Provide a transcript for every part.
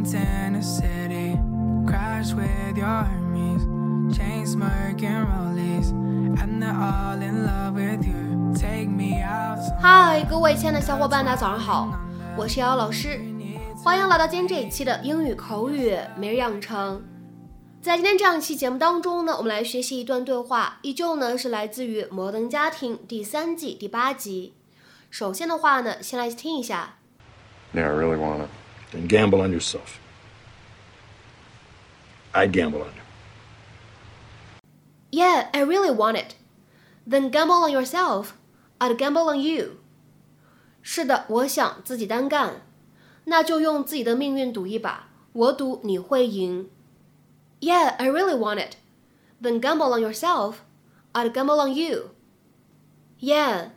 Diamonds in a city, crash with your Hermes, chain smirking rollies, and they're all in love with you. Take me out. 嗨，各位亲爱的小伙伴，大家早上好，我是瑶瑶老师，欢迎来到今天这一期的英语口语每日养成。在今天这样一期节目当中呢，我们来学习一段对话，依旧呢是来自于《摩登家庭》第三季第八集。首先的话呢，先来听一下。Yeah, I really want it. Then gamble on yourself. I'd gamble on you. Yeah, I really want it. Then gamble on yourself. I'd gamble on you. 是的，我想自己单干，那就用自己的命运赌一把，我赌你会赢。Yeah, I really want it. Then gamble on yourself. I'd gamble on you. Yeah,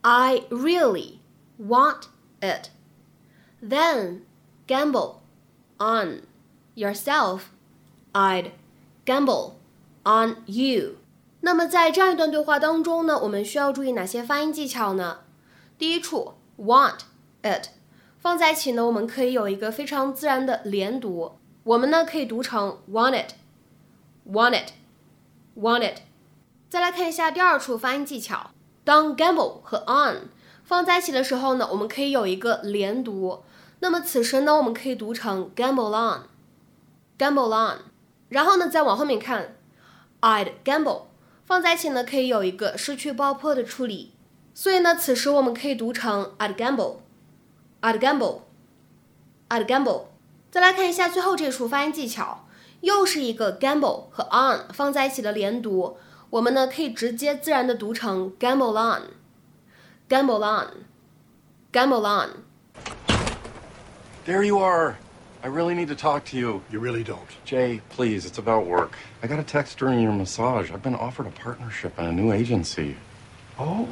I really want it. Then gamble on yourself. I'd gamble on you. 那么在这样一段对话当中呢，我们需要注意哪些发音技巧呢？第一处 want it 放在一起呢，我们可以有一个非常自然的连读，我们呢可以读成 want it，want it，want it。再来看一下第二处发音技巧，当 gamble 和 on 放在一起的时候呢，我们可以有一个连读。那么此时呢，我们可以读成 gamble on，gamble on。然后呢，再往后面看，I'd gamble 放在一起呢，可以有一个失去爆破的处理。所以呢，此时我们可以读成 I'd gamble，I'd gamble，I'd gamble。再来看一下最后这处发音技巧，又是一个 gamble 和 on 放在一起的连读，我们呢可以直接自然的读成 gamble on，gamble on，gamble on。There you are. I really need to talk to you. You really don't. Jay, please, it's about work. I got a text during your massage. I've been offered a partnership in a new agency. Oh.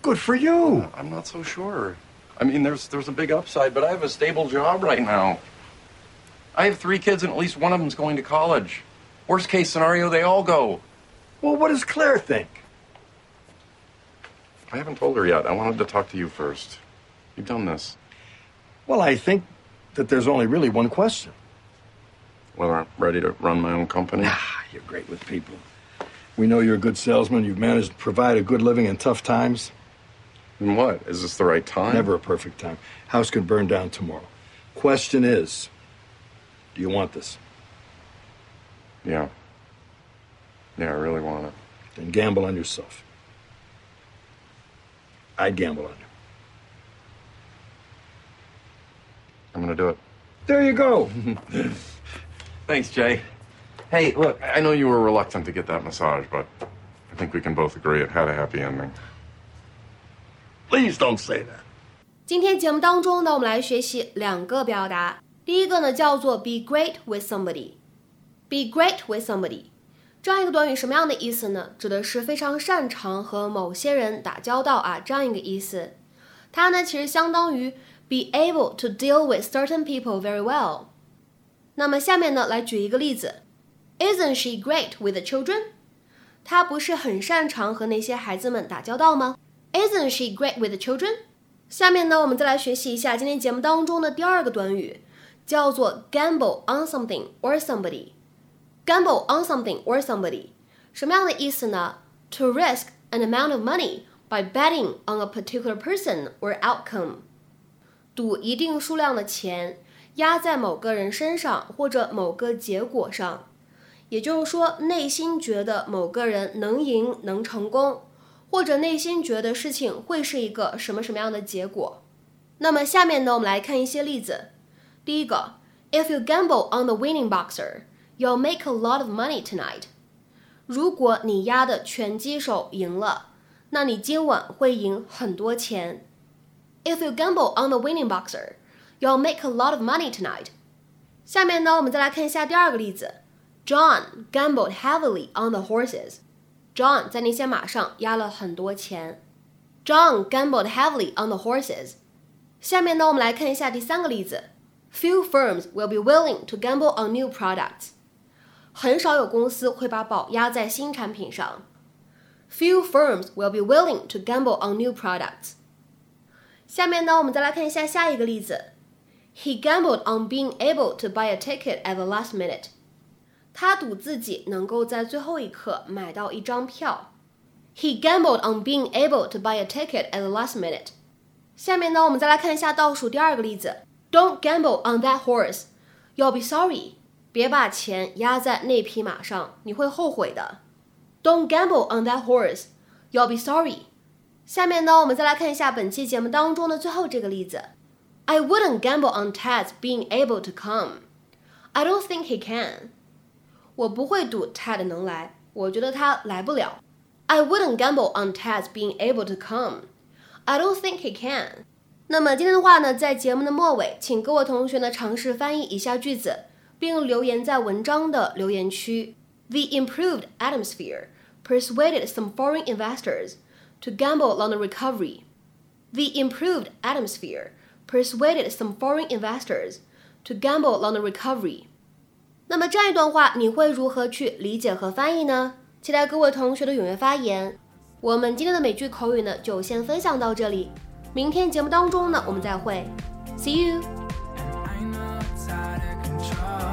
Good for you. I'm not so sure. I mean, there's there's a big upside, but I have a stable job right now. I have three kids, and at least one of them's going to college. Worst case scenario, they all go. Well, what does Claire think? I haven't told her yet. I wanted to talk to you first. You've done this. Well, I think that there's only really one question. Whether I'm ready to run my own company. Ah, you're great with people. We know you're a good salesman. You've managed to provide a good living in tough times. And what? Is this the right time? Never a perfect time. House can burn down tomorrow. Question is, do you want this? Yeah. Yeah, I really want it. Then gamble on yourself. I'd gamble on you. I'm gonna do it. There you go. Thanks, Jay. Hey, look, I know you were reluctant to get that massage, but I think we can both agree it had a happy ending. Please don't say that. 今天节目当中呢，我们来学习两个表达。第一个呢叫做 be great with somebody。be great with somebody 这样一个短语什么样的意思呢？指的是非常擅长和某些人打交道啊，这样一个意思。它呢其实相当于 be able to deal with certain people very well。那么下面呢来举一个例子，Isn't she great with the children？她不是很擅长和那些孩子们打交道吗？Isn't she great with the children？下面呢，我们再来学习一下今天节目当中的第二个短语，叫做 gamble on something or somebody。gamble on something or somebody 什么样的意思呢？To risk an amount of money by betting on a particular person or outcome。 赌一定数量的钱，压在某个人身上或者某个结果上。也就是说，内心觉得某个人能赢、能成功。或者内心觉得事情会是一个什么什么样的结果。那么下面呢，我们来看一些例子。第一个，If you gamble on the winning boxer, you'll make a lot of money tonight。如果你压的拳击手赢了，那你今晚会赢很多钱。If you gamble on the winning boxer, you'll make a lot of money tonight。下面呢，我们再来看一下第二个例子。John gambled heavily on the horses。John 在那些马上压了很多钱。John gambled heavily on the horses。下面呢，我们来看一下第三个例子。Few firms will be willing to gamble on new products。很少有公司会把宝压在新产品上。Few firms will be willing to gamble on new products。 下面呢，我们再来看一下下一个例子。 He gambled on being able to buy a ticket at the last minute. 他赌自己能够在最后一刻买到一张票。He gambled on being able to buy a ticket at the last minute. 下面呢，我们再来看一下倒数第二个例子。Don't gamble on that horse. You'll be sorry. 别把钱压在那匹马上，你会后悔的。Don't gamble on that horse. You'll be sorry. 下面呢，我们再来看一下本期节目当中的最后这个例子。I wouldn't gamble on Ted being able to come. I don't think he can. 我不会赌 Ted 能来，我觉得他来不了。I wouldn't gamble on Ted being able to come. I don't think he can. 那么今天的话呢，在节目的末尾，请各位同学呢尝试翻译以下句子，并留言在文章的留言区。The improved atmosphere persuaded some foreign investors to gamble on the recovery. The improved atmosphere persuaded some foreign investors to gamble on the recovery. 那么这样一段话，你会如何去理解和翻译呢？期待各位同学的踊跃发言。我们今天的美剧口语呢，就先分享到这里。明天节目当中呢，我们再会。See you。 I know it's out of control.